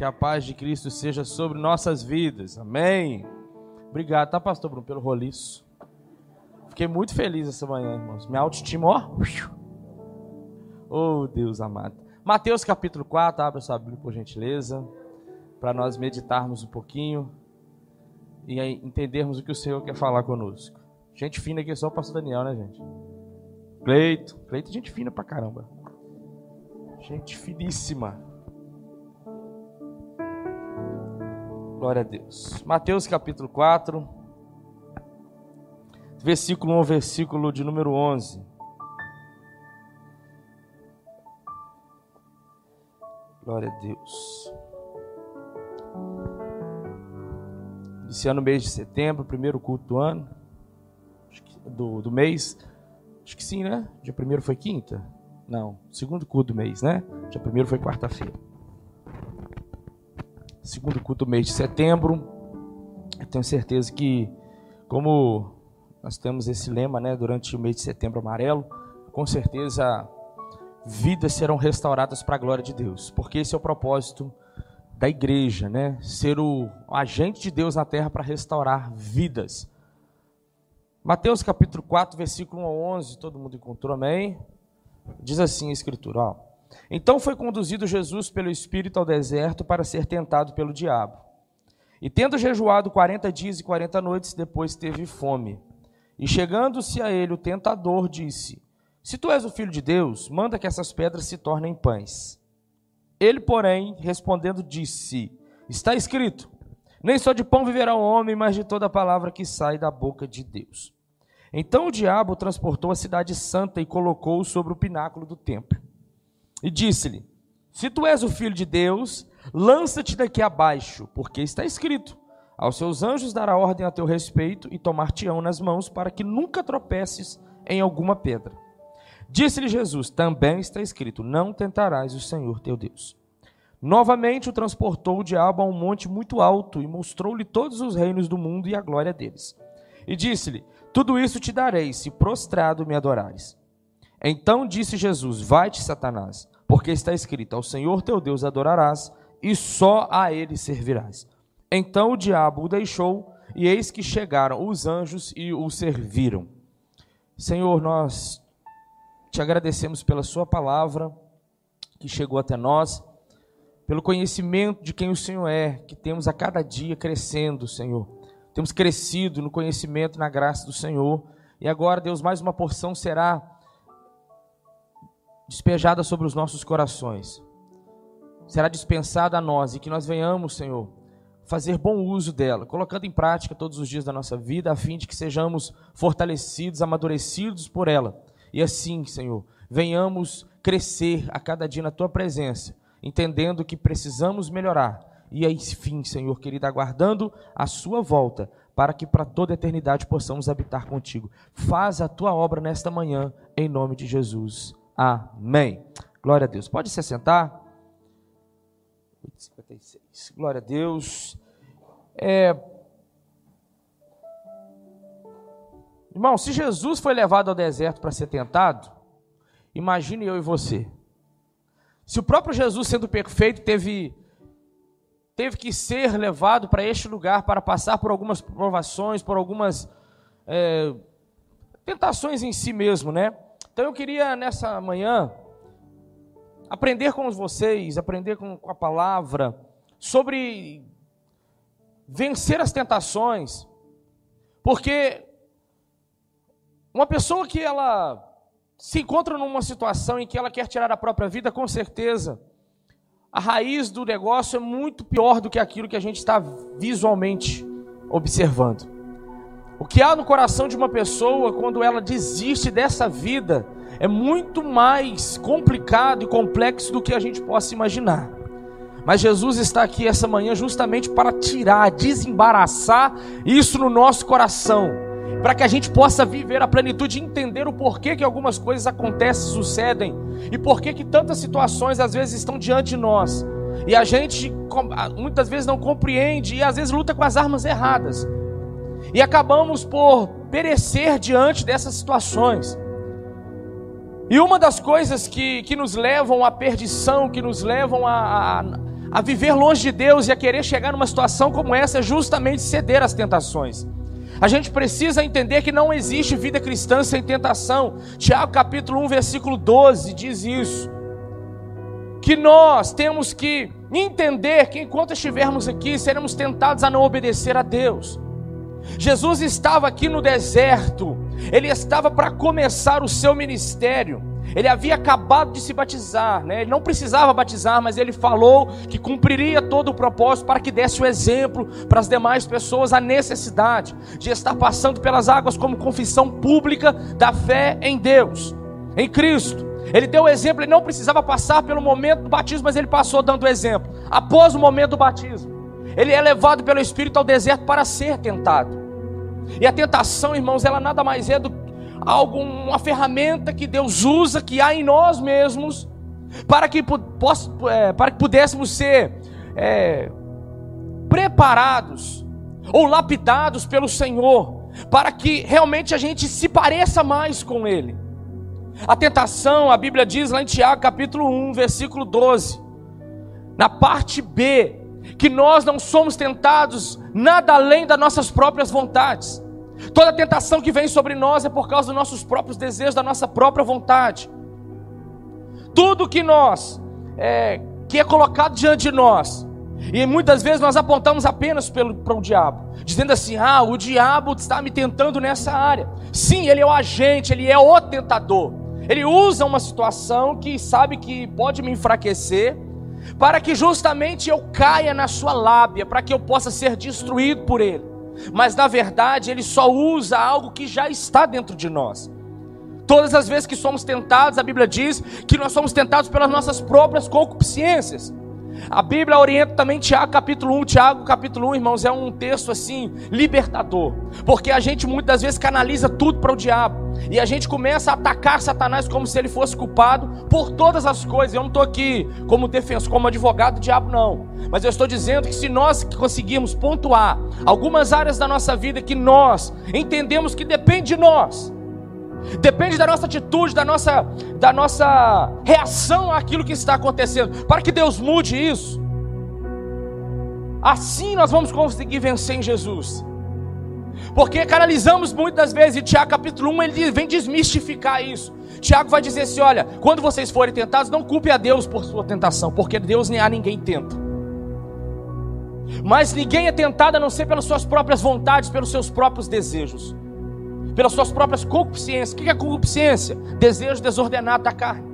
Que a paz de Cristo seja sobre nossas vidas. Amém. Obrigado, tá, pastor Bruno, pelo roliço. Fiquei muito feliz essa manhã, irmãos. Minha autoestima, ó. Oh, Deus amado. Mateus capítulo 4, abra sua Bíblia, por gentileza, para nós meditarmos um pouquinho e entendermos o que o Senhor quer falar conosco. Gente fina aqui é só o pastor Daniel, né, gente? Cleito. Cleito é gente fina pra caramba. Gente finíssima. Glória a Deus. Mateus capítulo 4, versículo 1, versículo de número 11. Glória a Deus. Iniciando o mês de setembro, primeiro culto do ano, do, do mês. Acho que sim, né? Dia primeiro foi quinta? Não, segundo culto do mês, né? Dia primeiro foi quarta-feira. Segundo culto do mês de setembro. Eu tenho certeza que, como nós temos esse lema, né, durante o mês de setembro amarelo, com certeza vidas serão restauradas para a glória de Deus, porque esse é o propósito da igreja, né? Ser o agente de Deus na terra para restaurar vidas. Mateus capítulo 4, versículo 1 a 11, todo mundo encontrou, amém? Diz assim a Escritura: ó. Então foi conduzido Jesus pelo Espírito ao deserto para ser tentado pelo diabo. E tendo jejuado quarenta dias e quarenta noites, depois teve fome. E chegando-se a ele o tentador, disse: Se tu és o filho de Deus, manda que essas pedras se tornem pães. Ele, porém, respondendo, disse: Está escrito: Nem só de pão viverá o homem, mas de toda palavra que sai da boca de Deus. Então o diabo transportou a cidade santa e colocou-o sobre o pináculo do templo. E disse-lhe: Se tu és o filho de Deus, lança-te daqui abaixo, porque está escrito: Aos seus anjos dará ordem a teu respeito e tomar-te-ão nas mãos, para que nunca tropeces em alguma pedra. Disse-lhe Jesus: Também está escrito: Não tentarás o Senhor teu Deus. Novamente o transportou o diabo a um monte muito alto e mostrou-lhe todos os reinos do mundo e a glória deles. E disse-lhe: tudo isso te darei, se prostrado me adorares. Então disse Jesus: Vai-te, Satanás, porque está escrito: Ao Senhor teu Deus adorarás, e só a ele servirás. Então o diabo o deixou, e eis que chegaram os anjos e o serviram. Senhor, nós te agradecemos pela Sua palavra que chegou até nós, pelo conhecimento de quem o Senhor é, que temos a cada dia crescendo, Senhor temos crescido no conhecimento, na graça do Senhor. E agora, Deus, mais uma porção será despejada sobre os nossos corações. Será dispensada a nós e que nós venhamos, Senhor, fazer bom uso dela, colocando em prática todos os dias da nossa vida, a fim de que sejamos fortalecidos, amadurecidos por ela. E assim, Senhor, venhamos crescer a cada dia na tua presença, entendendo que precisamos melhorar e enfim, Senhor querido, aguardando a sua volta, para que para toda a eternidade possamos habitar contigo. Faz a tua obra nesta manhã, em nome de Jesus. Amém. Glória a Deus. Pode se sentar. 56. Glória a Deus. É... Irmão, se Jesus foi levado ao deserto para ser tentado, imagine eu e você. Se o próprio Jesus, sendo perfeito, teve teve que ser levado para este lugar para passar por algumas provações, por algumas é, tentações em si mesmo, né? Então eu queria nessa manhã aprender com vocês, aprender com, com a palavra sobre vencer as tentações, porque uma pessoa que ela se encontra numa situação em que ela quer tirar a própria vida, com certeza a raiz do negócio é muito pior do que aquilo que a gente está visualmente observando. O que há no coração de uma pessoa quando ela desiste dessa vida é muito mais complicado e complexo do que a gente possa imaginar. Mas Jesus está aqui essa manhã justamente para tirar, desembaraçar isso no nosso coração, para que a gente possa viver a plenitude e entender o porquê que algumas coisas acontecem, sucedem e porquê que tantas situações às vezes estão diante de nós. E a gente muitas vezes não compreende e às vezes luta com as armas erradas. E acabamos por perecer diante dessas situações. E uma das coisas que, que nos levam à perdição, que nos levam a, a, a viver longe de Deus e a querer chegar numa situação como essa é justamente ceder às tentações. A gente precisa entender que não existe vida cristã sem tentação. Tiago capítulo 1, versículo 12 diz isso. Que nós temos que entender que enquanto estivermos aqui, seremos tentados a não obedecer a Deus. Jesus estava aqui no deserto, ele estava para começar o seu ministério. Ele havia acabado de se batizar, né? ele não precisava batizar, mas ele falou que cumpriria todo o propósito para que desse o exemplo para as demais pessoas a necessidade de estar passando pelas águas como confissão pública da fé em Deus, em Cristo. Ele deu o exemplo, ele não precisava passar pelo momento do batismo, mas ele passou dando o exemplo. Após o momento do batismo, ele é levado pelo Espírito ao deserto para ser tentado. E a tentação, irmãos, ela nada mais é do algo, uma ferramenta que Deus usa, que há em nós mesmos, para que, é, para que pudéssemos ser é, preparados ou lapidados pelo Senhor, para que realmente a gente se pareça mais com Ele. A tentação, a Bíblia diz lá em Tiago capítulo 1, versículo 12, na parte B, que nós não somos tentados nada além das nossas próprias vontades. Toda tentação que vem sobre nós é por causa dos nossos próprios desejos, da nossa própria vontade. Tudo que nós, é, que é colocado diante de nós, e muitas vezes nós apontamos apenas pelo, para o diabo, dizendo assim: ah, o diabo está me tentando nessa área. Sim, ele é o agente, ele é o tentador. Ele usa uma situação que sabe que pode me enfraquecer, para que justamente eu caia na sua lábia, para que eu possa ser destruído por ele mas na verdade ele só usa algo que já está dentro de nós. Todas as vezes que somos tentados, a Bíblia diz que nós somos tentados pelas nossas próprias concupiscências. A Bíblia orienta também Tiago capítulo 1. Tiago capítulo 1, irmãos, é um texto assim, libertador. Porque a gente muitas vezes canaliza tudo para o diabo. E a gente começa a atacar Satanás como se ele fosse culpado por todas as coisas. Eu não estou aqui como defensor, como advogado do diabo, não. Mas eu estou dizendo que se nós conseguirmos pontuar algumas áreas da nossa vida que nós entendemos que depende de nós, Depende da nossa atitude, da nossa, da nossa reação àquilo que está acontecendo, para que Deus mude isso. Assim nós vamos conseguir vencer em Jesus. Porque canalizamos muitas vezes, e Tiago capítulo 1 ele vem desmistificar isso. Tiago vai dizer assim: olha, quando vocês forem tentados, não culpe a Deus por sua tentação, porque Deus nem a ninguém tenta. Mas ninguém é tentado a não ser pelas suas próprias vontades, pelos seus próprios desejos pelas suas próprias concupiscências. O que é concupiscência? Desejo desordenado da carne.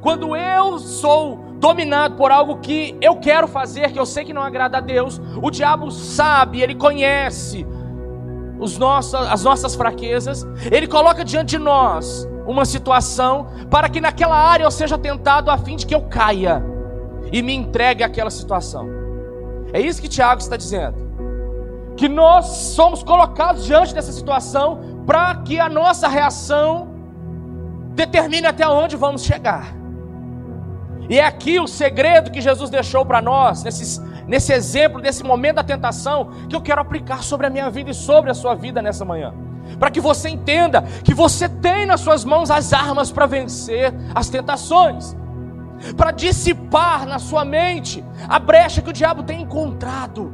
Quando eu sou dominado por algo que eu quero fazer, que eu sei que não agrada a Deus, o diabo sabe, ele conhece os nossos, as nossas fraquezas, ele coloca diante de nós uma situação para que naquela área eu seja tentado a fim de que eu caia e me entregue àquela situação. É isso que Tiago está dizendo. Que nós somos colocados diante dessa situação para que a nossa reação determine até onde vamos chegar. E é aqui o segredo que Jesus deixou para nós, nesse, nesse exemplo, nesse momento da tentação, que eu quero aplicar sobre a minha vida e sobre a sua vida nessa manhã. Para que você entenda que você tem nas suas mãos as armas para vencer as tentações, para dissipar na sua mente a brecha que o diabo tem encontrado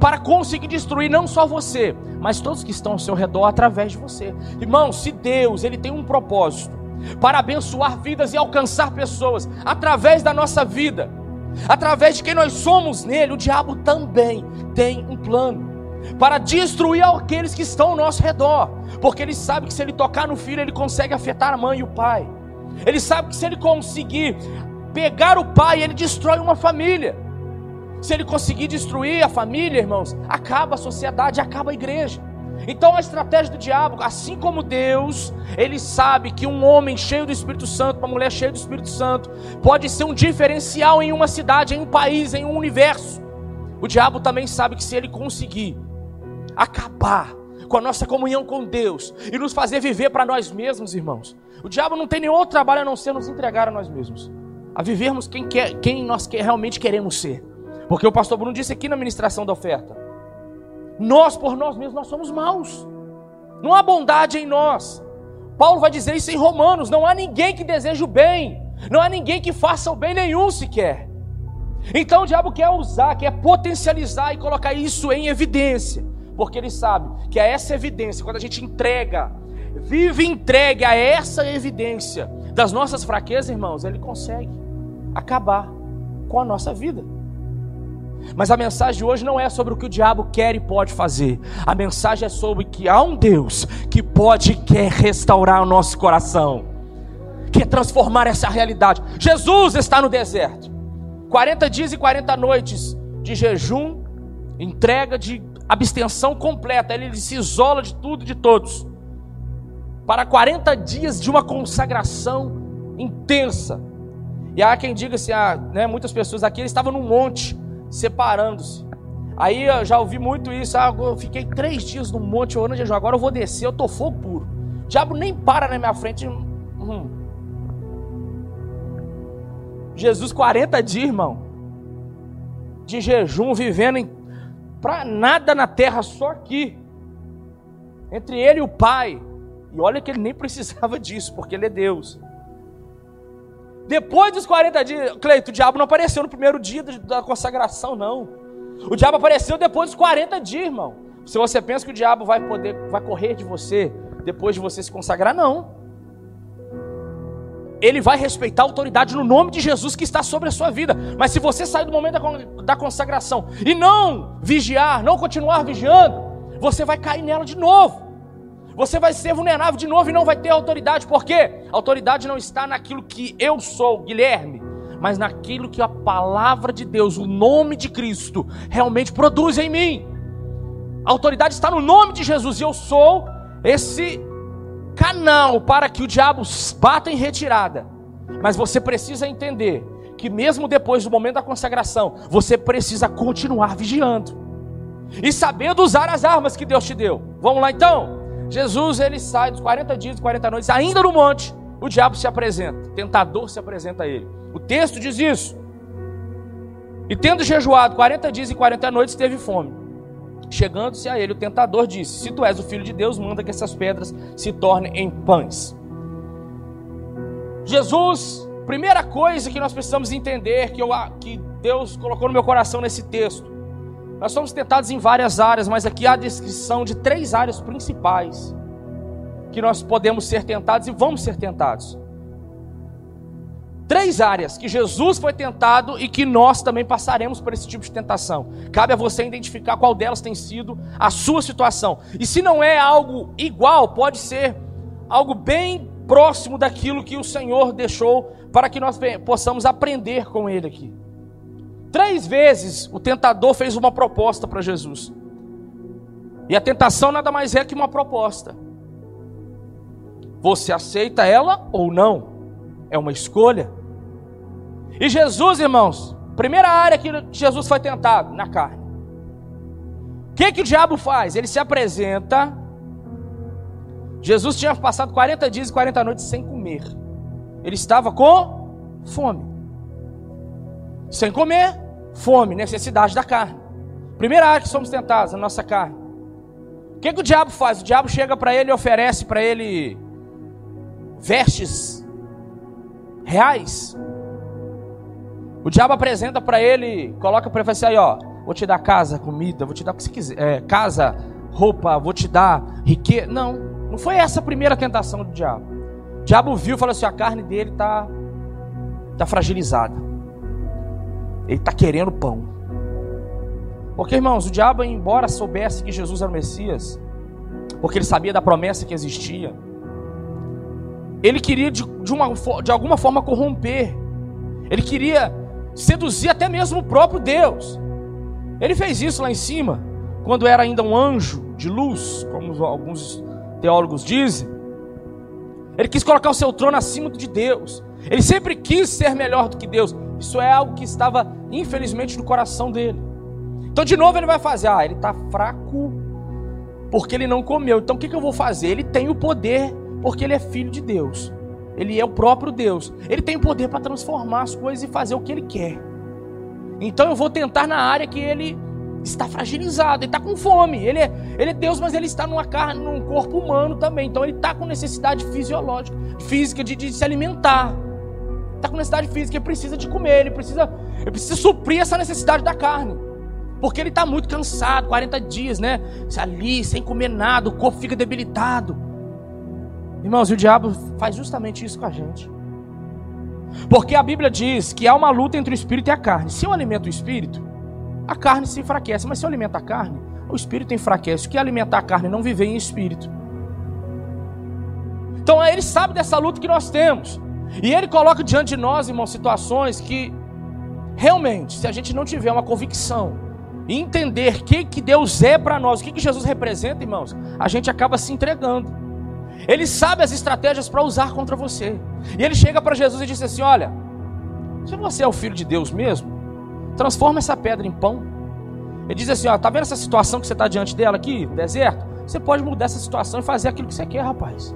para conseguir destruir não só você, mas todos que estão ao seu redor através de você. Irmão, se Deus ele tem um propósito para abençoar vidas e alcançar pessoas através da nossa vida, através de quem nós somos nele, o diabo também tem um plano para destruir aqueles que estão ao nosso redor, porque ele sabe que se ele tocar no filho, ele consegue afetar a mãe e o pai. Ele sabe que se ele conseguir pegar o pai, ele destrói uma família. Se ele conseguir destruir a família, irmãos, acaba a sociedade, acaba a igreja. Então a estratégia do diabo, assim como Deus, ele sabe que um homem cheio do Espírito Santo, uma mulher cheia do Espírito Santo, pode ser um diferencial em uma cidade, em um país, em um universo. O diabo também sabe que se ele conseguir acabar com a nossa comunhão com Deus e nos fazer viver para nós mesmos, irmãos, o diabo não tem nenhum outro trabalho a não ser nos entregar a nós mesmos, a vivermos quem, quer, quem nós realmente queremos ser. Porque o pastor Bruno disse aqui na ministração da oferta: nós por nós mesmos nós somos maus. Não há bondade em nós. Paulo vai dizer isso em Romanos: não há ninguém que deseje o bem, não há ninguém que faça o bem nenhum sequer. Então o diabo quer usar, quer potencializar e colocar isso em evidência, porque ele sabe que é essa evidência, quando a gente entrega, vive entregue a essa evidência das nossas fraquezas, irmãos, ele consegue acabar com a nossa vida. Mas a mensagem de hoje não é sobre o que o diabo quer e pode fazer. A mensagem é sobre que há um Deus que pode e quer restaurar o nosso coração, quer transformar essa realidade. Jesus está no deserto. 40 dias e 40 noites de jejum, entrega de abstenção completa. Ele se isola de tudo e de todos. Para 40 dias de uma consagração intensa. E há quem diga assim, ah, né, muitas pessoas aqui, ele estava num monte separando-se. Aí eu já ouvi muito isso. Ah, eu fiquei três dias no monte orando jejum. Agora eu vou descer, eu tô fogo puro. O diabo nem para na minha frente. Hum. Jesus, 40 dias, irmão, de jejum, vivendo em, pra nada na terra, só aqui. Entre ele e o Pai. E olha que ele nem precisava disso, porque ele é Deus. Depois dos 40 dias, Cleito, o diabo não apareceu no primeiro dia da consagração, não. O diabo apareceu depois dos 40 dias, irmão. Se você pensa que o diabo vai poder, vai correr de você depois de você se consagrar, não. Ele vai respeitar a autoridade no nome de Jesus que está sobre a sua vida. Mas se você sair do momento da consagração e não vigiar, não continuar vigiando, você vai cair nela de novo. Você vai ser vulnerável de novo e não vai ter autoridade. Por quê? A autoridade não está naquilo que eu sou, Guilherme, mas naquilo que a palavra de Deus, o nome de Cristo, realmente produz em mim. A autoridade está no nome de Jesus e eu sou esse canal para que o diabo bata em retirada. Mas você precisa entender que mesmo depois do momento da consagração, você precisa continuar vigiando e sabendo usar as armas que Deus te deu. Vamos lá então? Jesus ele sai dos 40 dias e 40 noites, ainda no monte, o diabo se apresenta, o tentador se apresenta a ele. O texto diz isso. E tendo jejuado 40 dias e 40 noites, teve fome. Chegando-se a ele, o tentador disse: Se tu és o filho de Deus, manda que essas pedras se tornem em pães. Jesus, primeira coisa que nós precisamos entender, que, eu, que Deus colocou no meu coração nesse texto, nós somos tentados em várias áreas, mas aqui há a descrição de três áreas principais que nós podemos ser tentados e vamos ser tentados. Três áreas que Jesus foi tentado e que nós também passaremos por esse tipo de tentação. Cabe a você identificar qual delas tem sido a sua situação. E se não é algo igual, pode ser algo bem próximo daquilo que o Senhor deixou para que nós possamos aprender com Ele aqui. Três vezes o tentador fez uma proposta para Jesus. E a tentação nada mais é que uma proposta. Você aceita ela ou não? É uma escolha. E Jesus, irmãos, primeira área que Jesus foi tentado, na carne. O que, que o diabo faz? Ele se apresenta. Jesus tinha passado 40 dias e 40 noites sem comer. Ele estava com fome. Sem comer, Fome, necessidade da carne. Primeira área que somos tentados, a nossa carne. O que, que o diabo faz? O diabo chega para ele e oferece para ele vestes reais. O diabo apresenta para ele, coloca para ele assim, ó, vou te dar casa, comida, vou te dar o que você quiser, é, casa, roupa, vou te dar riqueza. Não, não foi essa a primeira tentação do diabo. O diabo viu e falou assim: a carne dele está tá fragilizada. Ele está querendo pão. Porque, irmãos, o diabo, embora soubesse que Jesus era o Messias, porque ele sabia da promessa que existia, ele queria de, de, uma, de alguma forma corromper, ele queria seduzir até mesmo o próprio Deus. Ele fez isso lá em cima, quando era ainda um anjo, de luz, como alguns teólogos dizem. Ele quis colocar o seu trono acima de Deus. Ele sempre quis ser melhor do que Deus. Isso é algo que estava, infelizmente, no coração dele. Então, de novo, ele vai fazer: ah, ele está fraco porque ele não comeu. Então, o que, que eu vou fazer? Ele tem o poder porque ele é filho de Deus. Ele é o próprio Deus. Ele tem o poder para transformar as coisas e fazer o que ele quer. Então, eu vou tentar na área que ele está fragilizado, ele está com fome. Ele é, ele é Deus, mas ele está numa carne, num corpo humano também. Então, ele está com necessidade fisiológica, física de, de se alimentar está com necessidade física, ele precisa de comer, ele precisa, ele precisa suprir essa necessidade da carne. Porque ele está muito cansado, 40 dias, né? Ali, sem comer nada, o corpo fica debilitado. Irmãos, e o diabo faz justamente isso com a gente. Porque a Bíblia diz que há uma luta entre o espírito e a carne. Se eu alimento o espírito, a carne se enfraquece. Mas se eu alimento a carne, o espírito enfraquece. O que é alimentar a carne? Não viver em espírito. Então ele sabe dessa luta que nós temos. E ele coloca diante de nós, irmãos, situações que realmente, se a gente não tiver uma convicção e entender o que, que Deus é para nós, o que, que Jesus representa, irmãos, a gente acaba se entregando. Ele sabe as estratégias para usar contra você. E ele chega para Jesus e diz assim: Olha, se você é o filho de Deus mesmo, transforma essa pedra em pão. Ele diz assim: Ó, tá vendo essa situação que você está diante dela aqui, deserto? Você pode mudar essa situação e fazer aquilo que você quer, rapaz.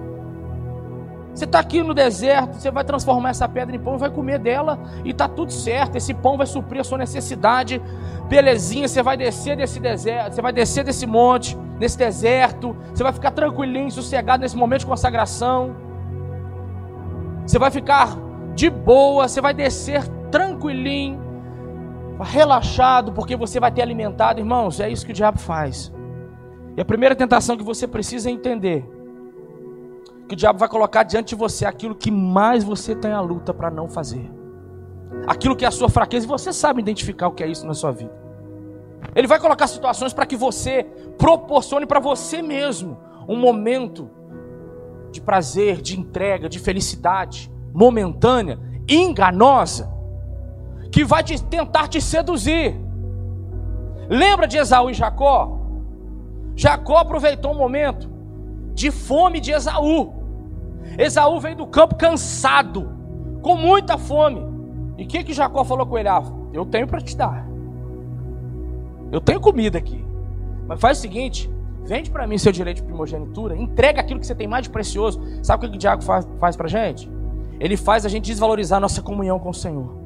Você está aqui no deserto, você vai transformar essa pedra em pão e vai comer dela e está tudo certo. Esse pão vai suprir a sua necessidade. Belezinha, você vai descer desse deserto, você vai descer desse monte, nesse deserto. Você vai ficar tranquilinho, sossegado nesse momento de consagração. Você vai ficar de boa, você vai descer tranquilinho, relaxado, porque você vai ter alimentado, irmãos. É isso que o diabo faz. E a primeira tentação que você precisa entender que o diabo vai colocar diante de você aquilo que mais você tem a luta para não fazer. Aquilo que é a sua fraqueza, e você sabe identificar o que é isso na sua vida. Ele vai colocar situações para que você proporcione para você mesmo um momento de prazer, de entrega, de felicidade momentânea, enganosa, que vai te, tentar te seduzir. Lembra de Esaú e Jacó? Jacó aproveitou um momento de fome de Esaú. Esaú veio do campo cansado, com muita fome. E o que, que Jacó falou com ele? Ah, eu tenho para te dar. Eu tenho comida aqui. Mas faz o seguinte: vende para mim seu direito de primogenitura, entrega aquilo que você tem mais de precioso. Sabe o que o diabo faz, faz para gente? Ele faz a gente desvalorizar a nossa comunhão com o Senhor.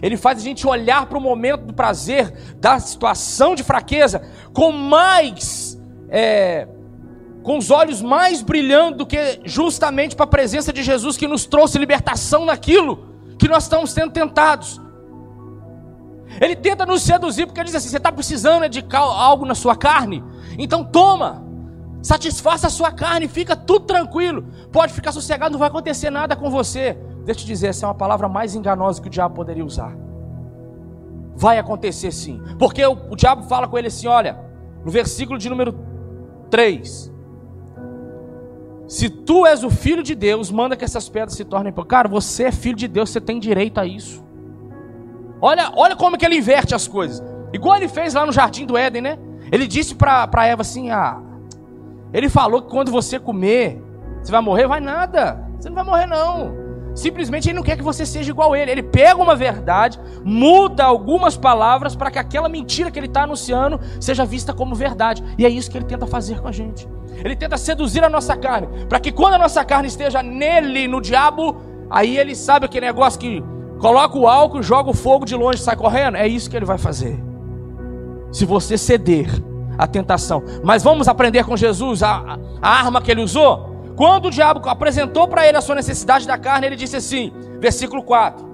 Ele faz a gente olhar para o momento do prazer, da situação de fraqueza, com mais é, com os olhos mais brilhando do que justamente para a presença de Jesus que nos trouxe libertação naquilo que nós estamos sendo tentados. Ele tenta nos seduzir porque ele diz assim: você está precisando de algo na sua carne? Então toma, satisfaça a sua carne, fica tudo tranquilo, pode ficar sossegado, não vai acontecer nada com você. Deixa eu te dizer, essa é uma palavra mais enganosa que o diabo poderia usar. Vai acontecer sim, porque o, o diabo fala com ele assim: olha, no versículo de número 3. Se tu és o filho de Deus, manda que essas pedras se tornem pão. Cara, você é filho de Deus, você tem direito a isso. Olha, olha como que ele inverte as coisas. Igual ele fez lá no jardim do Éden, né? Ele disse para Eva assim: "Ah, ele falou que quando você comer, você vai morrer, vai nada. Você não vai morrer não. Simplesmente ele não quer que você seja igual a ele. Ele pega uma verdade, muda algumas palavras para que aquela mentira que ele está anunciando seja vista como verdade. E é isso que ele tenta fazer com a gente. Ele tenta seduzir a nossa carne, para que quando a nossa carne esteja nele, no diabo, aí ele sabe aquele negócio que coloca o álcool, joga o fogo de longe e sai correndo. É isso que ele vai fazer. Se você ceder à tentação. Mas vamos aprender com Jesus a, a arma que ele usou? Quando o diabo apresentou para ele a sua necessidade da carne, ele disse assim, versículo 4.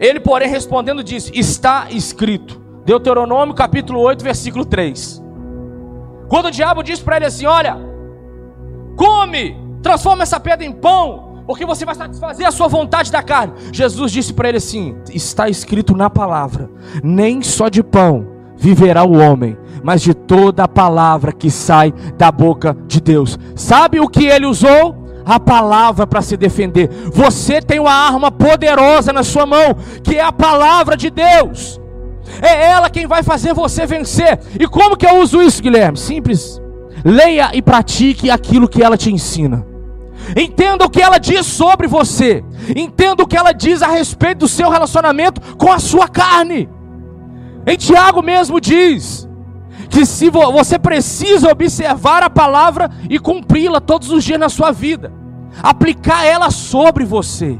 Ele, porém, respondendo, disse: Está escrito. Deuteronômio capítulo 8, versículo 3. Quando o diabo disse para ele assim: Olha, come, transforma essa pedra em pão, porque você vai satisfazer a sua vontade da carne. Jesus disse para ele assim: Está escrito na palavra: Nem só de pão viverá o homem, mas de toda a palavra que sai da boca de Deus. Sabe o que ele usou? A palavra para se defender. Você tem uma arma poderosa na sua mão, que é a palavra de Deus. É ela quem vai fazer você vencer. E como que eu uso isso, Guilherme? Simples. leia e pratique aquilo que ela te ensina. Entenda o que ela diz sobre você. Entenda o que ela diz a respeito do seu relacionamento com a sua carne. Em Tiago mesmo diz que se você precisa observar a palavra e cumpri-la todos os dias na sua vida, aplicar ela sobre você.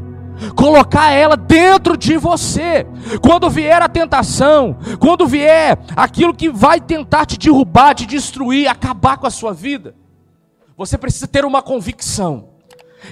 Colocar ela dentro de você. Quando vier a tentação, quando vier aquilo que vai tentar te derrubar, te destruir, acabar com a sua vida, você precisa ter uma convicção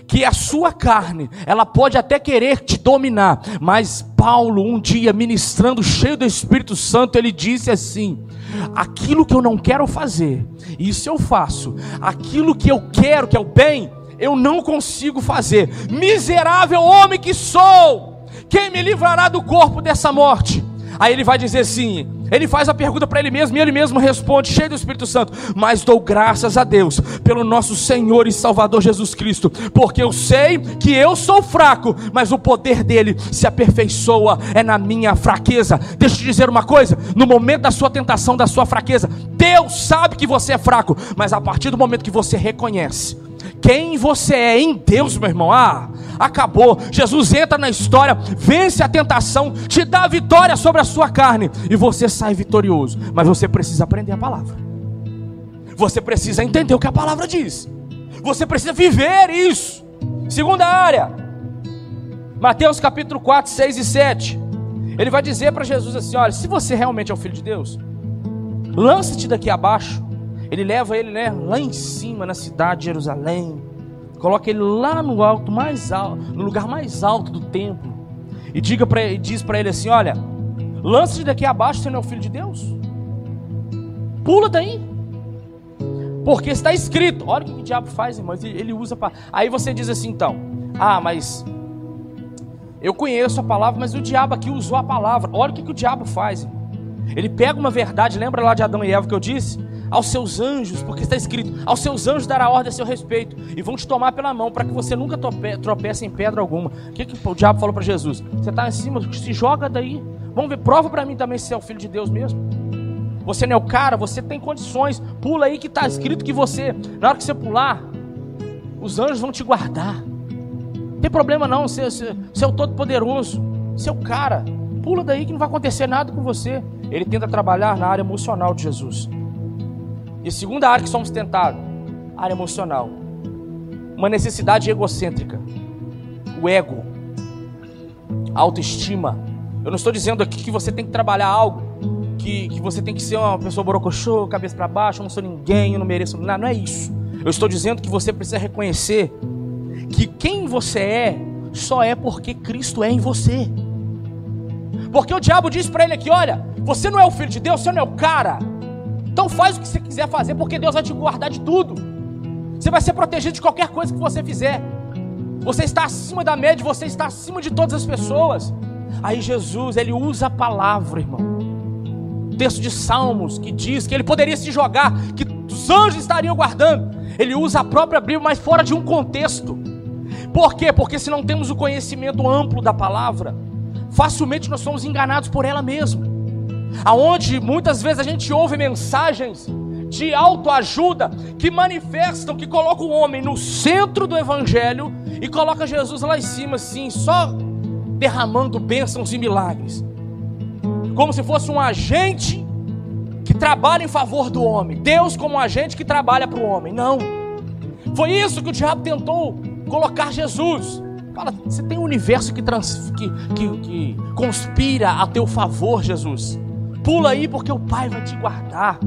que a sua carne, ela pode até querer te dominar, mas Paulo, um dia ministrando, cheio do Espírito Santo, ele disse assim: aquilo que eu não quero fazer, isso eu faço, aquilo que eu quero, que é o bem, eu não consigo fazer. Miserável homem que sou, quem me livrará do corpo dessa morte? Aí ele vai dizer assim: ele faz a pergunta para ele mesmo e ele mesmo responde, cheio do Espírito Santo: Mas dou graças a Deus pelo nosso Senhor e Salvador Jesus Cristo, porque eu sei que eu sou fraco, mas o poder dele se aperfeiçoa é na minha fraqueza. Deixa eu te dizer uma coisa: no momento da sua tentação, da sua fraqueza, Deus sabe que você é fraco, mas a partir do momento que você reconhece quem você é em Deus, meu irmão, ah, acabou. Jesus entra na história, vence a tentação, te dá a vitória sobre a sua carne e você sai vitorioso. Mas você precisa aprender a palavra. Você precisa entender o que a palavra diz. Você precisa viver isso. Segunda área, Mateus capítulo 4, 6 e 7. Ele vai dizer para Jesus assim: Olha, se você realmente é o filho de Deus, lance-te daqui abaixo ele leva ele né, lá em cima na cidade de Jerusalém, coloca ele lá no alto, mais alto, no lugar mais alto do templo, e diga diz para ele assim: olha, lance-te daqui abaixo, você não é o filho de Deus. Pula daí. Porque está escrito. Olha o que o diabo faz, irmãos. Ele usa para. Aí você diz assim, então. Ah, mas eu conheço a palavra, mas o diabo aqui usou a palavra. Olha o que, que o diabo faz. Irmão. Ele pega uma verdade, lembra lá de Adão e Eva que eu disse? Aos seus anjos, porque está escrito: aos seus anjos dará ordem a seu respeito, e vão te tomar pela mão, para que você nunca tropece em pedra alguma. O que, que o diabo falou para Jesus? Você está em cima, se joga daí. Vamos ver, prova para mim também se é o filho de Deus mesmo. Você não é o cara, você tem condições. Pula aí que está escrito que você, na hora que você pular, os anjos vão te guardar. Não tem problema não, você, você, você é o todo-poderoso, você é o cara. Pula daí que não vai acontecer nada com você. Ele tenta trabalhar na área emocional de Jesus. E segunda área que somos tentados, área emocional. Uma necessidade egocêntrica. O ego. A autoestima. Eu não estou dizendo aqui que você tem que trabalhar algo. Que, que você tem que ser uma pessoa borocochô, cabeça para baixo, eu não sou ninguém, eu não mereço nada. Não é isso. Eu estou dizendo que você precisa reconhecer que quem você é só é porque Cristo é em você. Porque o diabo diz para ele aqui: olha, você não é o filho de Deus, você não é o cara. Então faz o que você quiser fazer, porque Deus vai te guardar de tudo. Você vai ser protegido de qualquer coisa que você fizer. Você está acima da média, você está acima de todas as pessoas. Aí Jesus, ele usa a palavra, irmão. Texto de Salmos que diz que ele poderia se jogar, que os anjos estariam guardando. Ele usa a própria Bíblia, mas fora de um contexto. Por quê? Porque se não temos o conhecimento amplo da palavra, facilmente nós somos enganados por ela mesma aonde muitas vezes a gente ouve mensagens de autoajuda que manifestam, que colocam o homem no centro do evangelho e coloca Jesus lá em cima, assim, só derramando bênçãos e milagres, como se fosse um agente que trabalha em favor do homem, Deus como um agente que trabalha para o homem. Não, foi isso que o diabo tentou colocar Jesus. Você tem um universo que, trans, que, que, que conspira a teu favor, Jesus. Pula aí porque o Pai vai te guardar.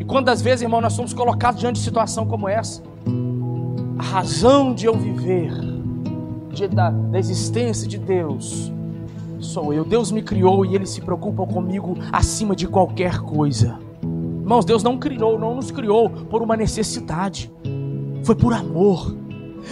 E quantas vezes, irmão, nós somos colocados diante de situação como essa? A razão de eu viver, de, da, da existência de Deus, sou eu. Deus me criou e Ele se preocupa comigo acima de qualquer coisa. Irmãos, Deus não criou, não nos criou por uma necessidade, foi por amor.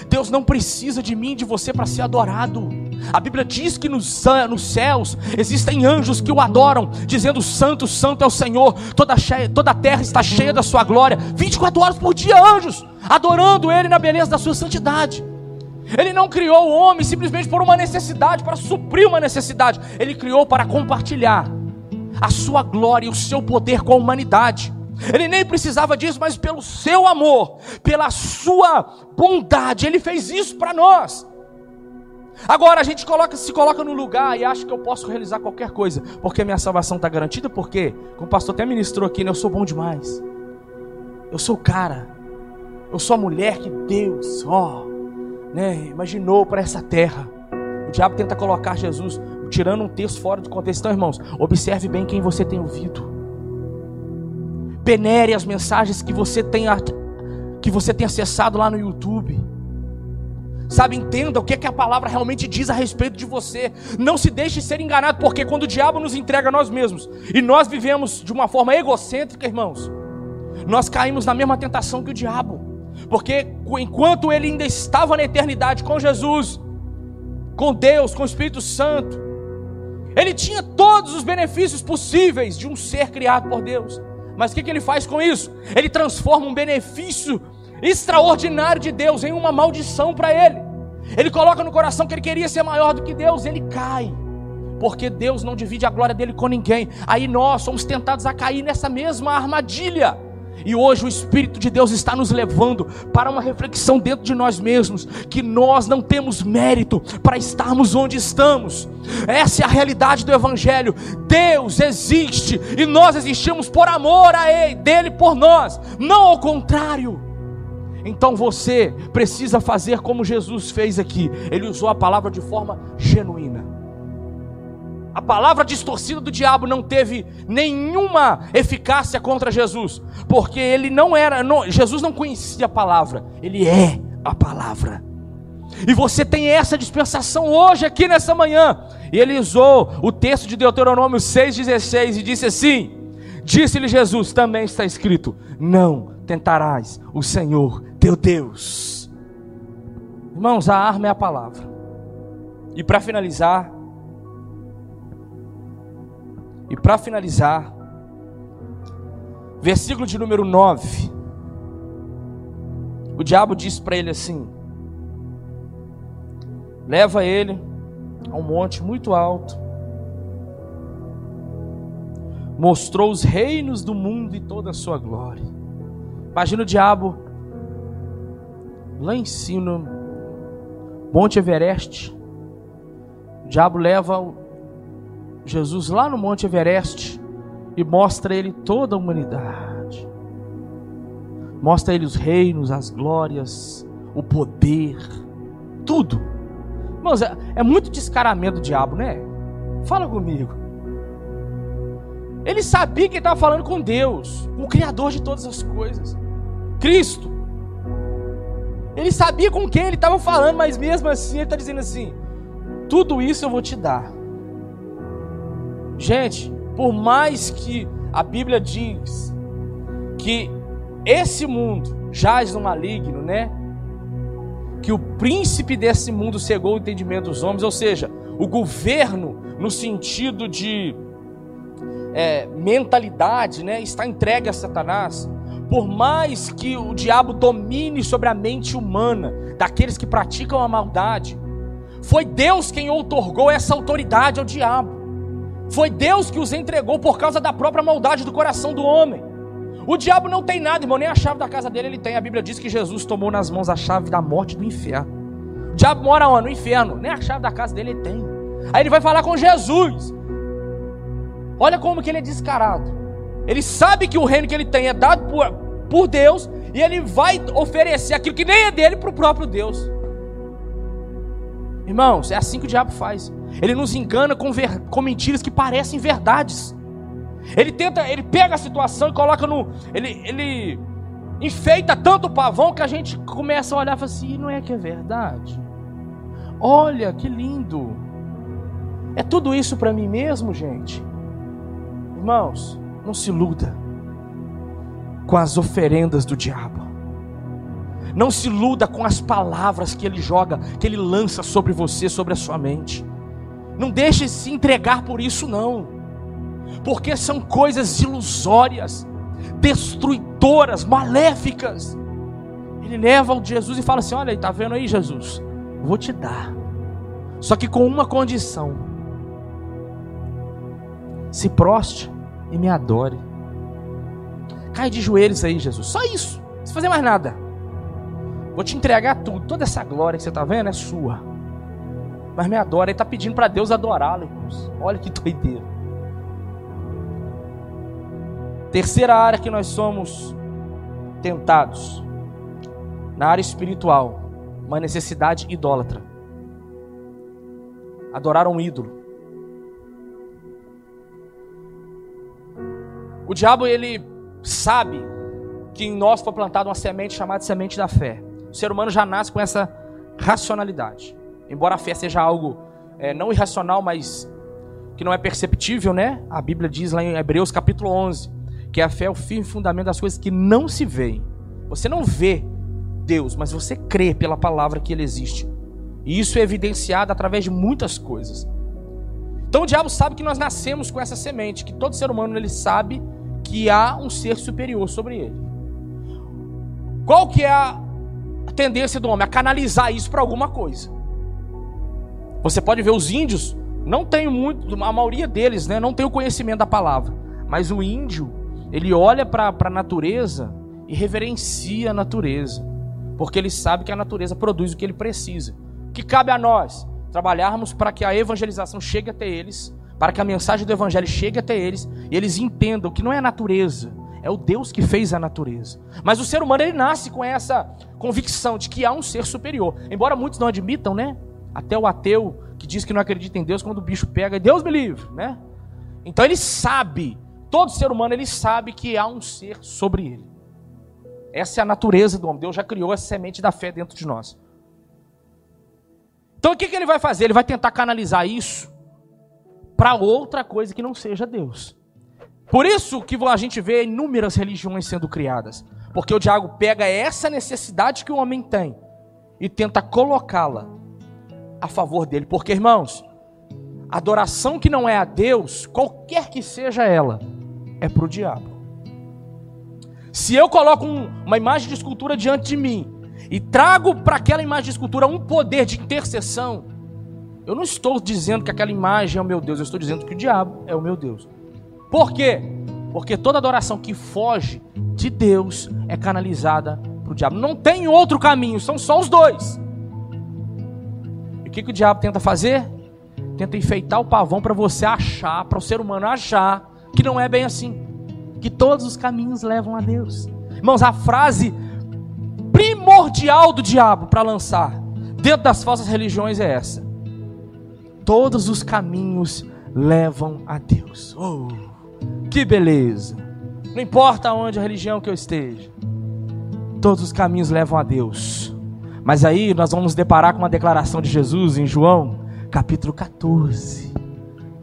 Deus não precisa de mim, de você para ser adorado. A Bíblia diz que nos, nos, céus existem anjos que o adoram, dizendo: Santo, Santo é o Senhor, toda, cheia, toda a terra está cheia da sua glória. 24 horas por dia, anjos, adorando Ele na beleza da sua santidade. Ele não criou o homem simplesmente por uma necessidade, para suprir uma necessidade. Ele criou para compartilhar a sua glória e o seu poder com a humanidade. Ele nem precisava disso, mas pelo seu amor, pela sua bondade, ele fez isso para nós. Agora a gente coloca, se coloca no lugar e acha que eu posso realizar qualquer coisa, porque minha salvação está garantida, porque, como o pastor até ministrou aqui, né, eu sou bom demais. Eu sou o cara. Eu sou a mulher que Deus, ó, né, imaginou para essa terra. O diabo tenta colocar Jesus, tirando um texto fora do contexto. Então, irmãos, observe bem quem você tem ouvido. Penere as mensagens que você tem, que você tem acessado lá no YouTube. Sabe, entenda o que, é que a palavra realmente diz a respeito de você. Não se deixe ser enganado, porque quando o diabo nos entrega a nós mesmos e nós vivemos de uma forma egocêntrica, irmãos, nós caímos na mesma tentação que o diabo. Porque enquanto ele ainda estava na eternidade com Jesus, com Deus, com o Espírito Santo, ele tinha todos os benefícios possíveis de um ser criado por Deus. Mas o que, que ele faz com isso? Ele transforma um benefício extraordinário de Deus em uma maldição para ele. Ele coloca no coração que ele queria ser maior do que Deus, ele cai. Porque Deus não divide a glória dele com ninguém. Aí nós somos tentados a cair nessa mesma armadilha. E hoje o Espírito de Deus está nos levando para uma reflexão dentro de nós mesmos, que nós não temos mérito para estarmos onde estamos. Essa é a realidade do Evangelho. Deus existe e nós existimos por amor a Ele, dele por nós, não ao contrário. Então você precisa fazer como Jesus fez aqui. Ele usou a palavra de forma genuína. A palavra distorcida do diabo não teve nenhuma eficácia contra Jesus, porque ele não era, não, Jesus não conhecia a palavra, ele é a palavra. E você tem essa dispensação hoje aqui nessa manhã. E ele usou o texto de Deuteronômio 6,16 e disse assim: Disse-lhe Jesus, também está escrito: Não tentarás o Senhor teu Deus. Irmãos, a arma é a palavra. E para finalizar, e para finalizar, versículo de número 9. O diabo disse para ele assim: Leva ele a um monte muito alto. Mostrou os reinos do mundo e toda a sua glória. Imagina o diabo lá em cima, Monte Everest. O diabo leva Jesus lá no Monte Everest e mostra ele toda a humanidade. Mostra ele os reinos, as glórias, o poder, tudo. Irmãos, é, é muito descaramento do diabo, né? Fala comigo. Ele sabia que estava falando com Deus, o Criador de todas as coisas, Cristo. Ele sabia com quem ele estava falando, mas mesmo assim ele está dizendo assim: tudo isso eu vou te dar. Gente, por mais que a Bíblia diz que esse mundo jaz no maligno, né? Que o príncipe desse mundo cegou o entendimento dos homens, ou seja, o governo no sentido de é, mentalidade, né, está entregue a Satanás. Por mais que o diabo domine sobre a mente humana daqueles que praticam a maldade, foi Deus quem outorgou essa autoridade ao diabo. Foi Deus que os entregou por causa da própria maldade do coração do homem. O diabo não tem nada, irmão, nem a chave da casa dele ele tem. A Bíblia diz que Jesus tomou nas mãos a chave da morte do inferno. O diabo mora onde? No inferno. Nem a chave da casa dele ele tem. Aí ele vai falar com Jesus. Olha como que ele é descarado. Ele sabe que o reino que ele tem é dado por, por Deus e ele vai oferecer aquilo que nem é dele para o próprio Deus. Irmãos, é assim que o diabo faz. Ele nos engana com, ver, com mentiras que parecem verdades. Ele tenta, ele pega a situação e coloca no. Ele, ele enfeita tanto o pavão que a gente começa a olhar e fala assim: não é que é verdade? Olha que lindo. É tudo isso para mim mesmo, gente? Irmãos, não se iluda com as oferendas do diabo. Não se iluda com as palavras que ele joga, que ele lança sobre você, sobre a sua mente. Não deixe se entregar por isso, não, porque são coisas ilusórias, destruidoras, maléficas. Ele leva ao Jesus e fala assim: Olha, está vendo aí, Jesus? Vou te dar, só que com uma condição: se proste e me adore. Cai de joelhos aí, Jesus. Só isso. Não fazer mais nada. Vou te entregar tudo. Toda essa glória que você está vendo é sua. Mas me adora. Ele está pedindo para Deus adorá-lo, irmãos. Olha que doideira. Terceira área que nós somos tentados. Na área espiritual. Uma necessidade idólatra. Adorar um ídolo. O diabo, ele sabe que em nós foi plantada uma semente chamada semente da fé. O ser humano já nasce com essa racionalidade. Embora a fé seja algo é, não irracional, mas que não é perceptível, né? A Bíblia diz lá em Hebreus capítulo 11 que a fé é o firme fundamento das coisas que não se veem. Você não vê Deus, mas você crê pela palavra que ele existe. E isso é evidenciado através de muitas coisas. Então o diabo sabe que nós nascemos com essa semente, que todo ser humano ele sabe que há um ser superior sobre ele. Qual que é a tendência do homem? A canalizar isso para alguma coisa. Você pode ver os índios, não tem muito, a maioria deles, né, não tem o conhecimento da palavra. Mas o índio, ele olha para a natureza e reverencia a natureza. Porque ele sabe que a natureza produz o que ele precisa. O que cabe a nós? Trabalharmos para que a evangelização chegue até eles para que a mensagem do Evangelho chegue até eles e eles entendam que não é a natureza, é o Deus que fez a natureza. Mas o ser humano ele nasce com essa convicção de que há um ser superior. Embora muitos não admitam, né? Até o ateu que diz que não acredita em Deus, quando o bicho pega, Deus me livre, né? Então ele sabe, todo ser humano ele sabe que há um ser sobre ele. Essa é a natureza do homem. Deus já criou essa semente da fé dentro de nós. Então o que, que ele vai fazer? Ele vai tentar canalizar isso para outra coisa que não seja Deus. Por isso que a gente vê inúmeras religiões sendo criadas. Porque o diabo pega essa necessidade que o homem tem e tenta colocá-la a favor dele. Porque, irmãos, adoração que não é a Deus, qualquer que seja ela, é para o diabo. Se eu coloco um, uma imagem de escultura diante de mim e trago para aquela imagem de escultura um poder de intercessão, eu não estou dizendo que aquela imagem é o meu Deus, eu estou dizendo que o diabo é o meu Deus. Por quê? Porque toda adoração que foge de Deus é canalizada para o diabo. Não tem outro caminho, são só os dois. E o que, que o diabo tenta fazer? Tenta enfeitar o pavão para você achar, para o ser humano achar que não é bem assim. Que todos os caminhos levam a Deus. Irmãos, a frase primordial do diabo para lançar dentro das falsas religiões é essa: todos os caminhos levam a Deus. Oh, que beleza! Não importa onde a religião que eu esteja, todos os caminhos levam a Deus. Mas aí nós vamos nos deparar com uma declaração de Jesus em João, capítulo 14,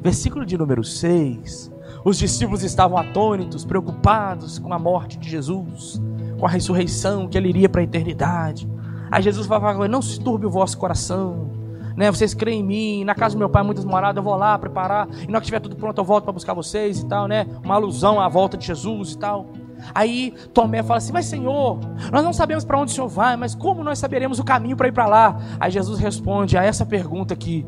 versículo de número 6. Os discípulos estavam atônitos, preocupados com a morte de Jesus, com a ressurreição, que ele iria para a eternidade. Aí Jesus falar: Não se turbe o vosso coração né? Vocês creem em mim, na casa do meu pai muitas moradas, eu vou lá preparar, e na hora que estiver tudo pronto eu volto para buscar vocês e tal, né? Uma alusão à volta de Jesus e tal. Aí Tomé fala assim: Mas Senhor, nós não sabemos para onde o Senhor vai, mas como nós saberemos o caminho para ir para lá? Aí Jesus responde a essa pergunta aqui,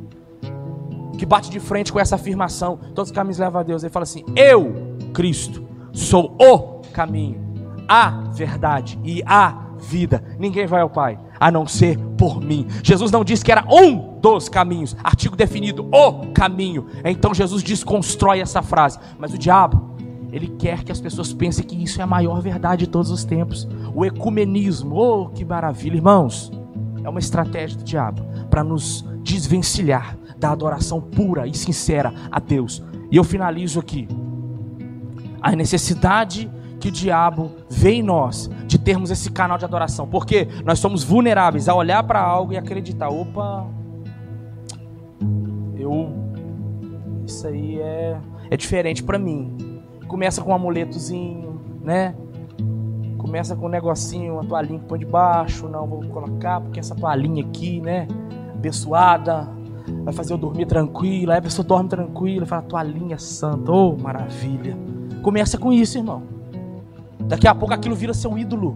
que bate de frente com essa afirmação: Todos os caminhos levam a Deus. Ele fala assim: Eu, Cristo, sou o caminho, a verdade e a vida. Ninguém vai ao Pai a não ser por mim. Jesus não disse que era um dos caminhos, artigo definido, o caminho. Então Jesus desconstrói essa frase. Mas o diabo, ele quer que as pessoas pensem que isso é a maior verdade de todos os tempos. O ecumenismo, oh que maravilha, irmãos. É uma estratégia do diabo para nos desvencilhar da adoração pura e sincera a Deus. E eu finalizo aqui. A necessidade que o diabo vê em nós de termos esse canal de adoração, porque nós somos vulneráveis a olhar para algo e acreditar: opa, eu. Isso aí é, é diferente para mim. Começa com um amuletozinho, né? Começa com um negocinho, uma toalhinha que põe debaixo. Não, vou colocar porque essa toalhinha aqui, né? Abençoada, vai fazer eu dormir tranquila. Aí a pessoa dorme tranquila, fala: toalhinha santa, oh maravilha. Começa com isso, irmão. Daqui a pouco aquilo vira seu ídolo.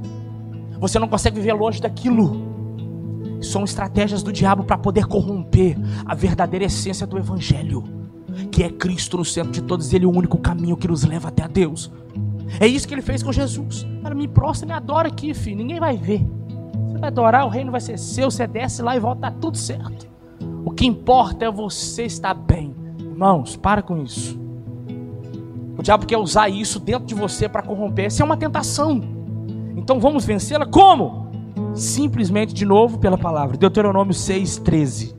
Você não consegue viver longe daquilo. São estratégias do diabo para poder corromper a verdadeira essência do Evangelho, que é Cristo no centro de todos, Ele é o único caminho que nos leva até a Deus. É isso que ele fez com Jesus. Cara, me prostra, me adora aqui, filho. Ninguém vai ver. Você vai adorar, o reino vai ser seu. Você desce lá e volta, tá tudo certo. O que importa é você estar bem. Irmãos, para com isso. Diabo quer usar isso dentro de você para corromper. Essa é uma tentação. Então vamos vencê-la como? Simplesmente de novo pela palavra. Deuteronômio 6:13.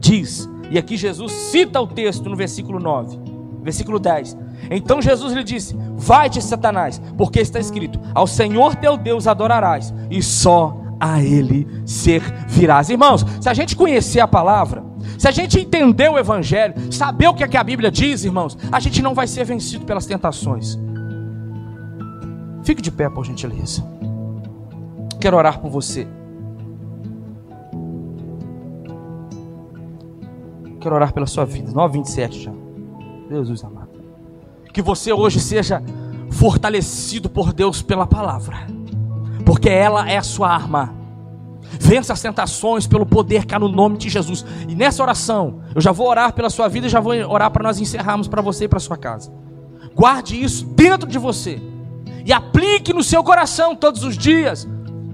Diz, e aqui Jesus cita o texto no versículo 9, versículo 10. Então Jesus lhe disse: Vai-te, Satanás, porque está escrito: Ao Senhor teu Deus adorarás, e só a Ele servirás. Irmãos, se a gente conhecer a palavra, se a gente entender o Evangelho, saber o que, é que a Bíblia diz, irmãos, a gente não vai ser vencido pelas tentações. Fique de pé, por gentileza. Quero orar por você. Quero orar pela sua vida. 927 já. Jesus amado. Que você hoje seja fortalecido por Deus pela palavra. Porque ela é a sua arma. Vença as tentações pelo poder que há no nome de Jesus. E nessa oração, eu já vou orar pela sua vida e já vou orar para nós encerrarmos para você e para sua casa. Guarde isso dentro de você e aplique no seu coração todos os dias.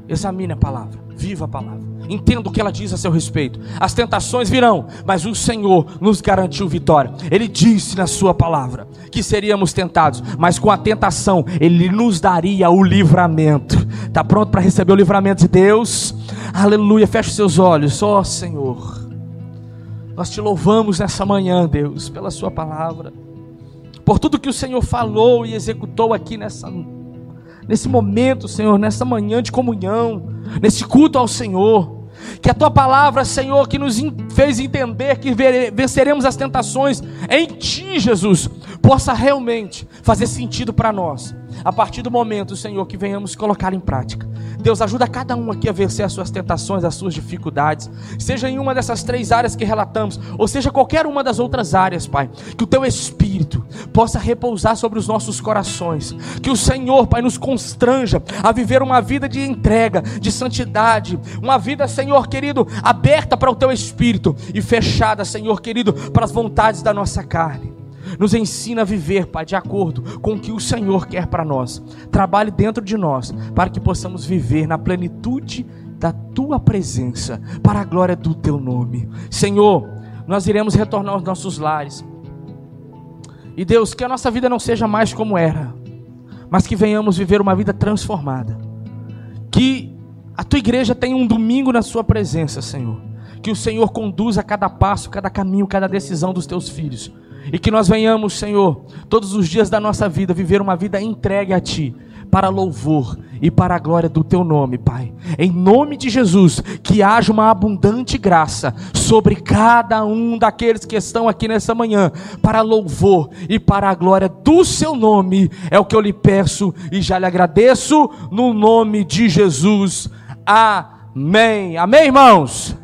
Examine a palavra, viva a palavra. Entenda o que ela diz a seu respeito. As tentações virão, mas o Senhor nos garantiu vitória. Ele disse na sua palavra que seríamos tentados, mas com a tentação ele nos daria o livramento. Está pronto para receber o livramento de Deus? Aleluia. Feche seus olhos, ó oh, Senhor. Nós te louvamos nessa manhã, Deus, pela sua palavra. Por tudo que o Senhor falou e executou aqui nessa nesse momento, Senhor, nessa manhã de comunhão, nesse culto ao Senhor. Que a tua palavra, Senhor, que nos fez entender que venceremos as tentações em ti, Jesus, possa realmente fazer sentido para nós. A partir do momento, Senhor, que venhamos colocar em prática. Deus ajuda cada um aqui a vencer as suas tentações, as suas dificuldades, seja em uma dessas três áreas que relatamos, ou seja qualquer uma das outras áreas, Pai. Que o teu espírito possa repousar sobre os nossos corações. Que o Senhor, Pai, nos constranja a viver uma vida de entrega, de santidade, uma vida, Senhor querido, aberta para o teu espírito e fechada, Senhor querido, para as vontades da nossa carne. Nos ensina a viver, Pai, de acordo com o que o Senhor quer para nós. Trabalhe dentro de nós, para que possamos viver na plenitude da tua presença, para a glória do teu nome. Senhor, nós iremos retornar aos nossos lares. E Deus, que a nossa vida não seja mais como era, mas que venhamos viver uma vida transformada. Que a tua igreja tenha um domingo na sua presença, Senhor. Que o Senhor conduza cada passo, cada caminho, cada decisão dos teus filhos. E que nós venhamos, Senhor, todos os dias da nossa vida, viver uma vida entregue a Ti, para louvor e para a glória do Teu nome, Pai. Em nome de Jesus, que haja uma abundante graça sobre cada um daqueles que estão aqui nessa manhã, para louvor e para a glória do Seu nome. É o que eu lhe peço e já lhe agradeço, no nome de Jesus. Amém. Amém, irmãos?